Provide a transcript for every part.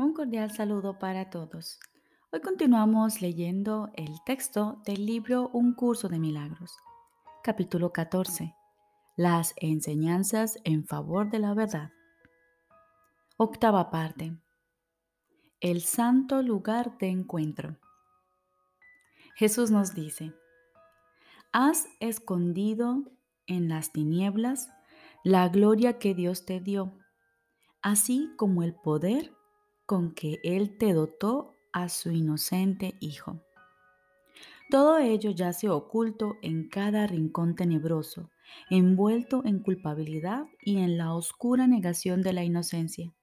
Un cordial saludo para todos. Hoy continuamos leyendo el texto del libro Un curso de milagros, capítulo 14. Las enseñanzas en favor de la verdad. Octava parte. El santo lugar de encuentro. Jesús nos dice, Has escondido en las tinieblas la gloria que Dios te dio, así como el poder con que Él te dotó a su inocente Hijo. Todo ello yace oculto en cada rincón tenebroso, envuelto en culpabilidad y en la oscura negación de la inocencia.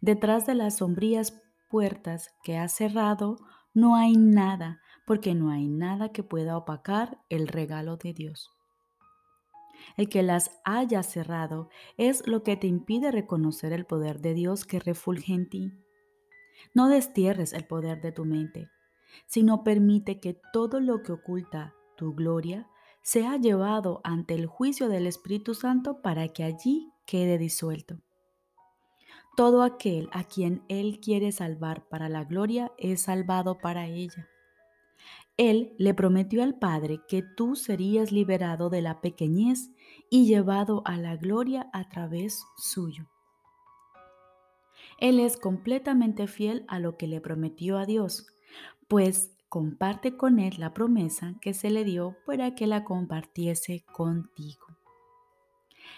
Detrás de las sombrías puertas que ha cerrado no hay nada, porque no hay nada que pueda opacar el regalo de Dios. El que las haya cerrado es lo que te impide reconocer el poder de Dios que refulge en ti. No destierres el poder de tu mente, sino permite que todo lo que oculta tu gloria sea llevado ante el juicio del Espíritu Santo para que allí quede disuelto. Todo aquel a quien Él quiere salvar para la gloria es salvado para ella. Él le prometió al Padre que tú serías liberado de la pequeñez y llevado a la gloria a través suyo. Él es completamente fiel a lo que le prometió a Dios, pues comparte con Él la promesa que se le dio para que la compartiese contigo.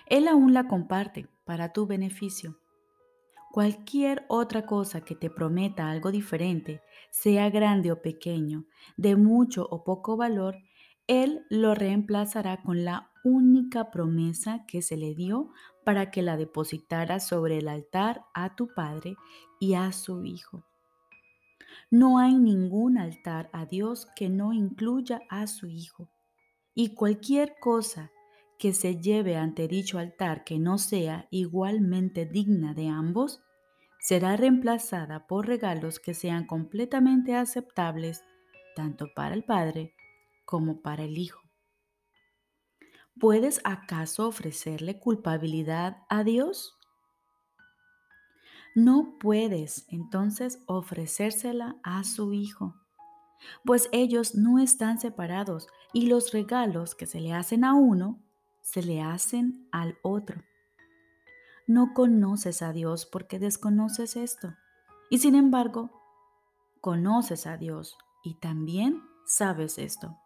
Él aún la comparte para tu beneficio Cualquier otra cosa que te prometa algo diferente, sea grande o pequeño, de mucho o poco valor, Él lo reemplazará con la única promesa que se le dio para que la depositara sobre el altar a tu Padre y a su Hijo. No hay ningún altar a Dios que no incluya a su Hijo. Y cualquier cosa que se lleve ante dicho altar que no sea igualmente digna de ambos, será reemplazada por regalos que sean completamente aceptables tanto para el Padre como para el Hijo. ¿Puedes acaso ofrecerle culpabilidad a Dios? No puedes entonces ofrecérsela a su Hijo, pues ellos no están separados y los regalos que se le hacen a uno se le hacen al otro no conoces a Dios porque desconoces esto. Y sin embargo, conoces a Dios y también sabes esto.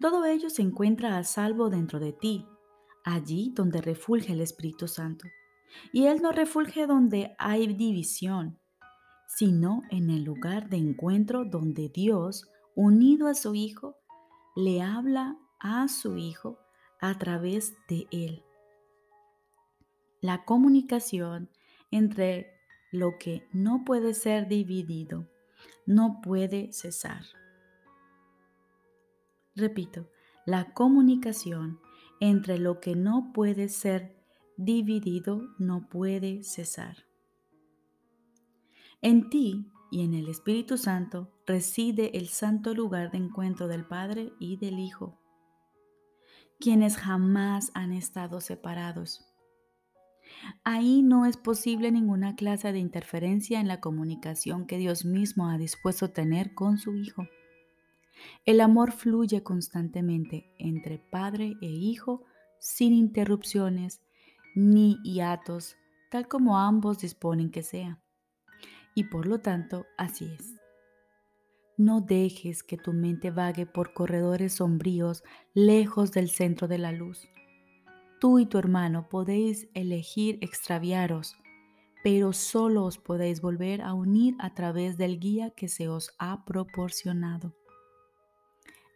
Todo ello se encuentra a salvo dentro de ti, allí donde refulge el Espíritu Santo. Y Él no refulge donde hay división, sino en el lugar de encuentro donde Dios, unido a su Hijo, le habla a su Hijo a través de Él la comunicación entre lo que no puede ser dividido no puede cesar. Repito, la comunicación entre lo que no puede ser dividido no puede cesar. En ti y en el Espíritu Santo reside el santo lugar de encuentro del Padre y del Hijo, quienes jamás han estado separados Ahí no es posible ninguna clase de interferencia en la comunicación que Dios mismo ha dispuesto tener con su Hijo. El amor fluye constantemente entre Padre e Hijo sin interrupciones ni hiatos, tal como ambos disponen que sea. Y por lo tanto, así es. No dejes que tu mente vague por corredores sombríos lejos del centro de la luz. Tú y tu hermano podéis elegir extraviaros, pero solo os podéis volver a unir a través del guía que se os ha proporcionado.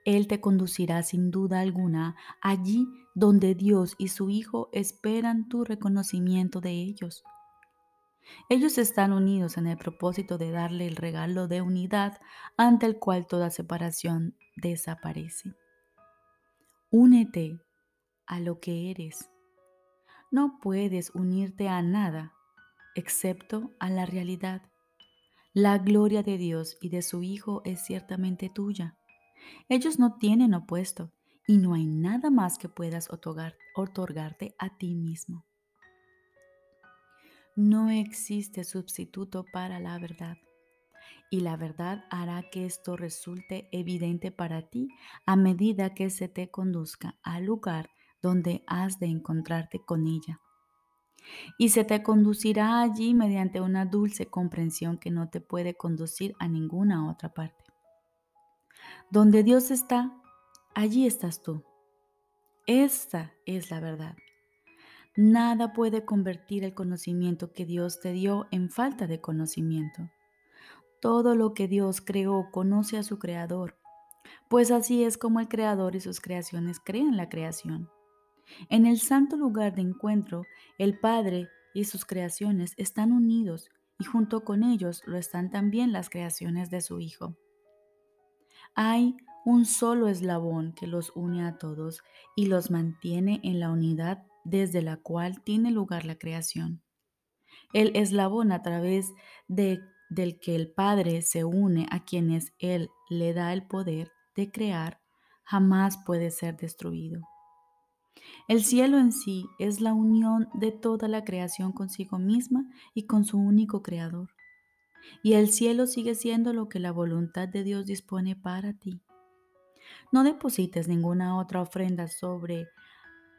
Él te conducirá sin duda alguna allí donde Dios y su Hijo esperan tu reconocimiento de ellos. Ellos están unidos en el propósito de darle el regalo de unidad ante el cual toda separación desaparece. Únete a lo que eres. No puedes unirte a nada excepto a la realidad. La gloria de Dios y de su Hijo es ciertamente tuya. Ellos no tienen opuesto y no hay nada más que puedas otorgar, otorgarte a ti mismo. No existe sustituto para la verdad. Y la verdad hará que esto resulte evidente para ti a medida que se te conduzca al lugar donde has de encontrarte con ella. Y se te conducirá allí mediante una dulce comprensión que no te puede conducir a ninguna otra parte. Donde Dios está, allí estás tú. Esta es la verdad. Nada puede convertir el conocimiento que Dios te dio en falta de conocimiento. Todo lo que Dios creó conoce a su creador, pues así es como el creador y sus creaciones crean la creación. En el santo lugar de encuentro, el Padre y sus creaciones están unidos y junto con ellos lo están también las creaciones de su Hijo. Hay un solo eslabón que los une a todos y los mantiene en la unidad desde la cual tiene lugar la creación. El eslabón a través de, del que el Padre se une a quienes Él le da el poder de crear jamás puede ser destruido. El cielo en sí es la unión de toda la creación consigo misma y con su único creador. Y el cielo sigue siendo lo que la voluntad de Dios dispone para ti. No deposites ninguna otra ofrenda sobre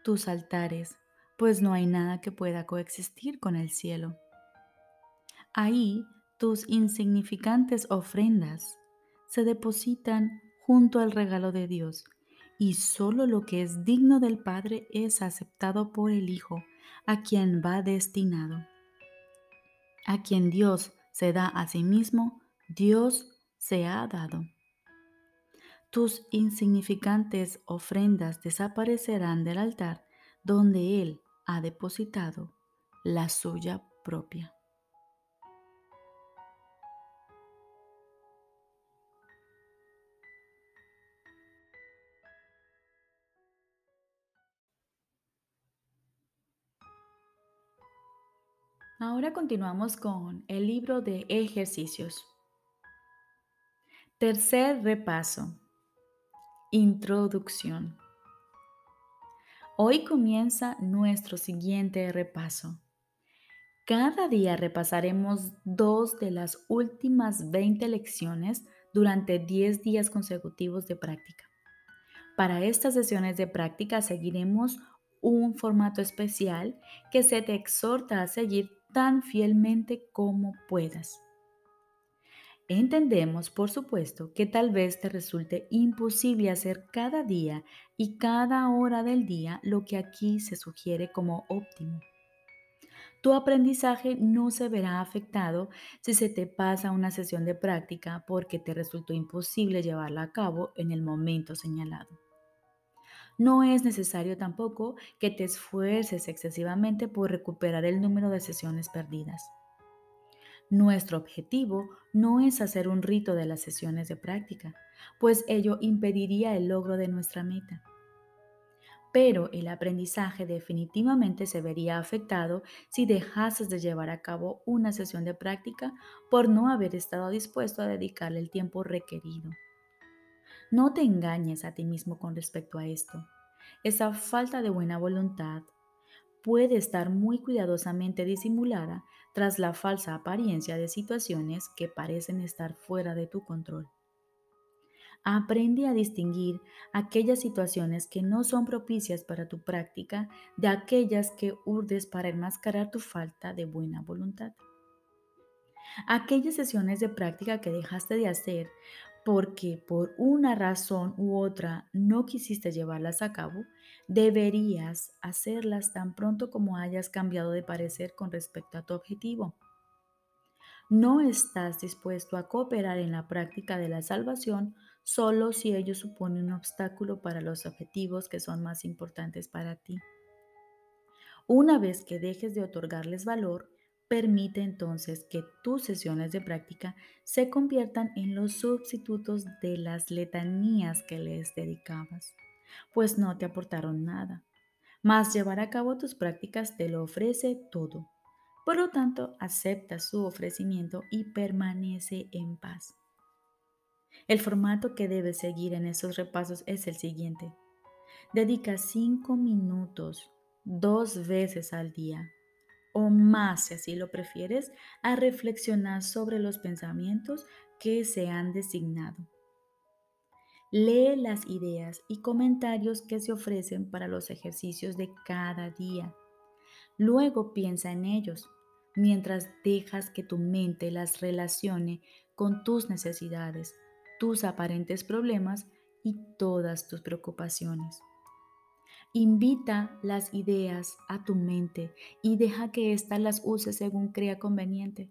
tus altares, pues no hay nada que pueda coexistir con el cielo. Ahí tus insignificantes ofrendas se depositan junto al regalo de Dios, y solo lo que es digno del Padre es aceptado por el Hijo, a quien va destinado. A quien Dios se da a sí mismo, Dios se ha dado. Tus insignificantes ofrendas desaparecerán del altar donde Él ha depositado la suya propia. Ahora continuamos con el libro de ejercicios. Tercer repaso. Introducción. Hoy comienza nuestro siguiente repaso. Cada día repasaremos dos de las últimas 20 lecciones durante 10 días consecutivos de práctica. Para estas sesiones de práctica seguiremos un formato especial que se te exhorta a seguir tan fielmente como puedas. Entendemos, por supuesto, que tal vez te resulte imposible hacer cada día y cada hora del día lo que aquí se sugiere como óptimo. Tu aprendizaje no se verá afectado si se te pasa una sesión de práctica porque te resultó imposible llevarla a cabo en el momento señalado. No es necesario tampoco que te esfuerces excesivamente por recuperar el número de sesiones perdidas. Nuestro objetivo no es hacer un rito de las sesiones de práctica, pues ello impediría el logro de nuestra meta. Pero el aprendizaje definitivamente se vería afectado si dejases de llevar a cabo una sesión de práctica por no haber estado dispuesto a dedicarle el tiempo requerido. No te engañes a ti mismo con respecto a esto. Esa falta de buena voluntad puede estar muy cuidadosamente disimulada tras la falsa apariencia de situaciones que parecen estar fuera de tu control. Aprende a distinguir aquellas situaciones que no son propicias para tu práctica de aquellas que urdes para enmascarar tu falta de buena voluntad. Aquellas sesiones de práctica que dejaste de hacer porque por una razón u otra no quisiste llevarlas a cabo, deberías hacerlas tan pronto como hayas cambiado de parecer con respecto a tu objetivo. No estás dispuesto a cooperar en la práctica de la salvación solo si ello supone un obstáculo para los objetivos que son más importantes para ti. Una vez que dejes de otorgarles valor, Permite entonces que tus sesiones de práctica se conviertan en los sustitutos de las letanías que les dedicabas, pues no te aportaron nada. Mas llevar a cabo tus prácticas te lo ofrece todo. Por lo tanto, acepta su ofrecimiento y permanece en paz. El formato que debes seguir en esos repasos es el siguiente. Dedica cinco minutos dos veces al día o más, si así lo prefieres, a reflexionar sobre los pensamientos que se han designado. Lee las ideas y comentarios que se ofrecen para los ejercicios de cada día. Luego piensa en ellos, mientras dejas que tu mente las relacione con tus necesidades, tus aparentes problemas y todas tus preocupaciones. Invita las ideas a tu mente y deja que ésta las use según crea conveniente.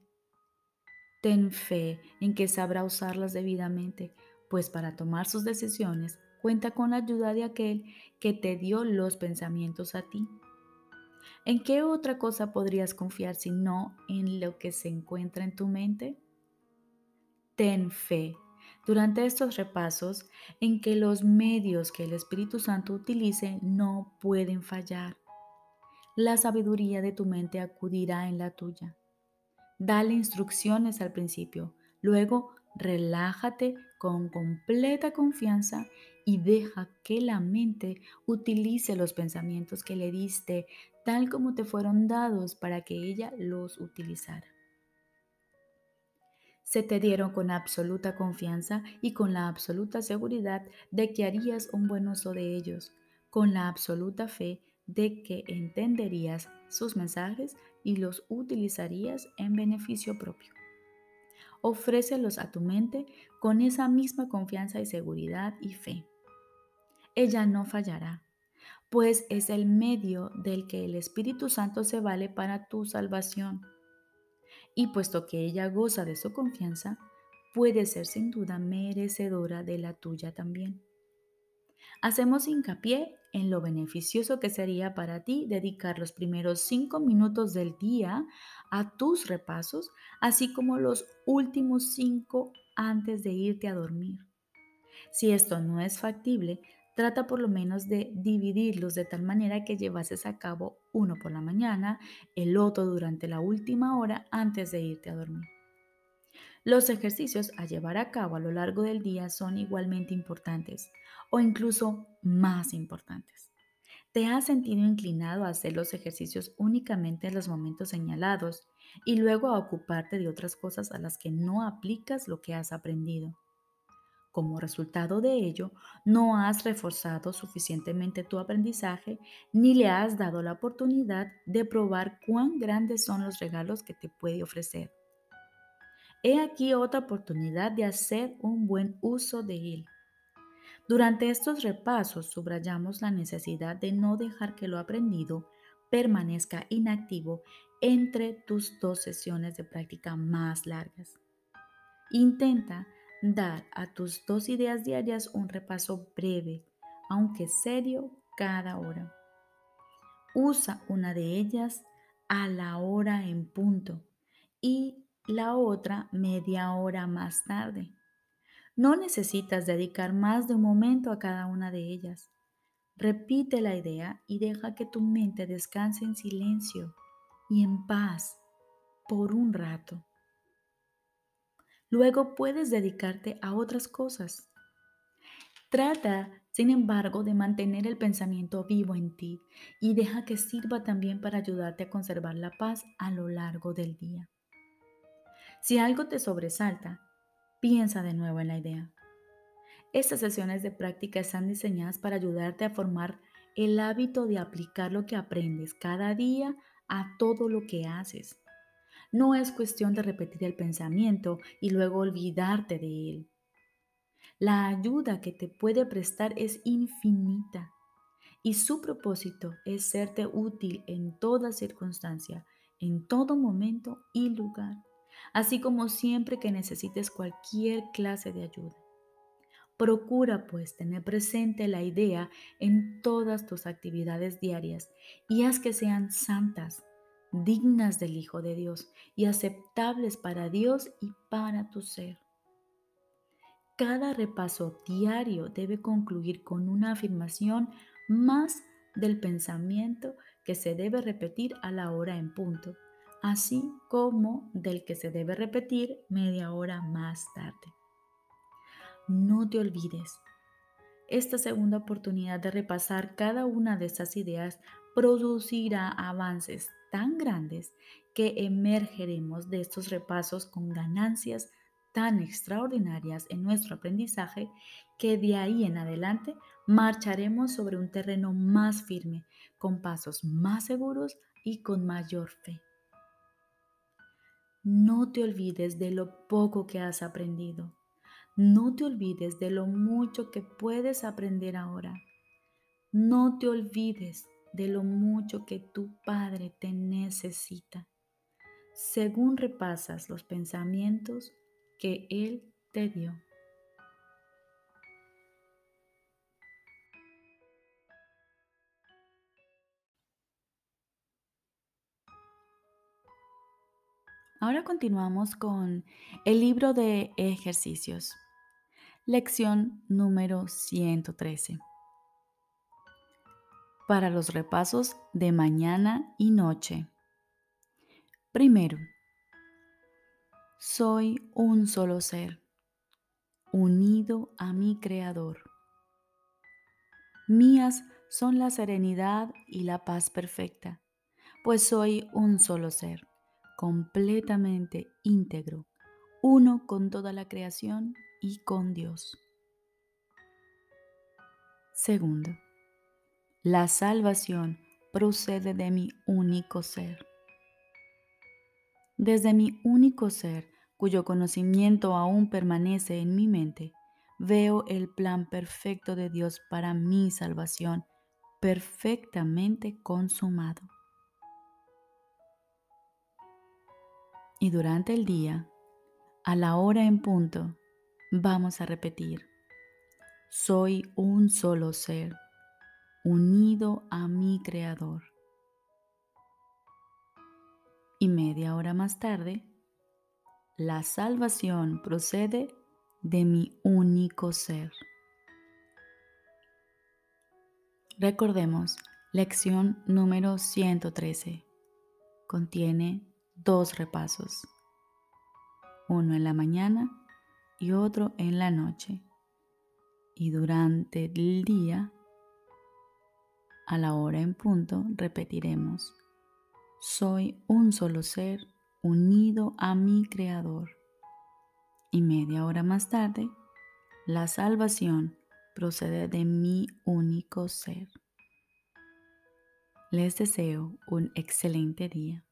Ten fe en que sabrá usarlas debidamente, pues para tomar sus decisiones cuenta con la ayuda de aquel que te dio los pensamientos a ti. ¿En qué otra cosa podrías confiar si no en lo que se encuentra en tu mente? Ten fe durante estos repasos en que los medios que el Espíritu Santo utilice no pueden fallar. La sabiduría de tu mente acudirá en la tuya. Dale instrucciones al principio, luego relájate con completa confianza y deja que la mente utilice los pensamientos que le diste tal como te fueron dados para que ella los utilizara se te dieron con absoluta confianza y con la absoluta seguridad de que harías un buen uso de ellos, con la absoluta fe de que entenderías sus mensajes y los utilizarías en beneficio propio. Ofrécelos a tu mente con esa misma confianza y seguridad y fe. Ella no fallará, pues es el medio del que el Espíritu Santo se vale para tu salvación y puesto que ella goza de su confianza, puede ser sin duda merecedora de la tuya también. Hacemos hincapié en lo beneficioso que sería para ti dedicar los primeros cinco minutos del día a tus repasos, así como los últimos cinco antes de irte a dormir. Si esto no es factible, Trata por lo menos de dividirlos de tal manera que llevases a cabo uno por la mañana, el otro durante la última hora antes de irte a dormir. Los ejercicios a llevar a cabo a lo largo del día son igualmente importantes o incluso más importantes. ¿Te has sentido inclinado a hacer los ejercicios únicamente en los momentos señalados y luego a ocuparte de otras cosas a las que no aplicas lo que has aprendido? Como resultado de ello, no has reforzado suficientemente tu aprendizaje ni le has dado la oportunidad de probar cuán grandes son los regalos que te puede ofrecer. He aquí otra oportunidad de hacer un buen uso de él. Durante estos repasos subrayamos la necesidad de no dejar que lo aprendido permanezca inactivo entre tus dos sesiones de práctica más largas. Intenta dar a tus dos ideas diarias un repaso breve, aunque serio, cada hora. Usa una de ellas a la hora en punto y la otra media hora más tarde. No necesitas dedicar más de un momento a cada una de ellas. Repite la idea y deja que tu mente descanse en silencio y en paz por un rato. Luego puedes dedicarte a otras cosas. Trata, sin embargo, de mantener el pensamiento vivo en ti y deja que sirva también para ayudarte a conservar la paz a lo largo del día. Si algo te sobresalta, piensa de nuevo en la idea. Estas sesiones de práctica están diseñadas para ayudarte a formar el hábito de aplicar lo que aprendes cada día a todo lo que haces. No es cuestión de repetir el pensamiento y luego olvidarte de él. La ayuda que te puede prestar es infinita y su propósito es serte útil en toda circunstancia, en todo momento y lugar, así como siempre que necesites cualquier clase de ayuda. Procura pues tener presente la idea en todas tus actividades diarias y haz que sean santas, dignas del Hijo de Dios y aceptables para Dios y para tu ser. Cada repaso diario debe concluir con una afirmación más del pensamiento que se debe repetir a la hora en punto, así como del que se debe repetir media hora más tarde. No te olvides, esta segunda oportunidad de repasar cada una de estas ideas producirá avances tan grandes que emergeremos de estos repasos con ganancias tan extraordinarias en nuestro aprendizaje que de ahí en adelante marcharemos sobre un terreno más firme, con pasos más seguros y con mayor fe. No te olvides de lo poco que has aprendido. No te olvides de lo mucho que puedes aprender ahora. No te olvides de lo mucho que tu Padre te necesita, según repasas los pensamientos que Él te dio. Ahora continuamos con el libro de ejercicios. Lección número 113. Para los repasos de mañana y noche. Primero, soy un solo ser, unido a mi Creador. Mías son la serenidad y la paz perfecta, pues soy un solo ser completamente íntegro, uno con toda la creación y con Dios. Segundo, la salvación procede de mi único ser. Desde mi único ser, cuyo conocimiento aún permanece en mi mente, veo el plan perfecto de Dios para mi salvación perfectamente consumado. Y durante el día, a la hora en punto, vamos a repetir, soy un solo ser, unido a mi Creador. Y media hora más tarde, la salvación procede de mi único ser. Recordemos, lección número 113. Contiene dos repasos, uno en la mañana y otro en la noche. Y durante el día, a la hora en punto, repetiremos, soy un solo ser unido a mi Creador. Y media hora más tarde, la salvación procede de mi único ser. Les deseo un excelente día.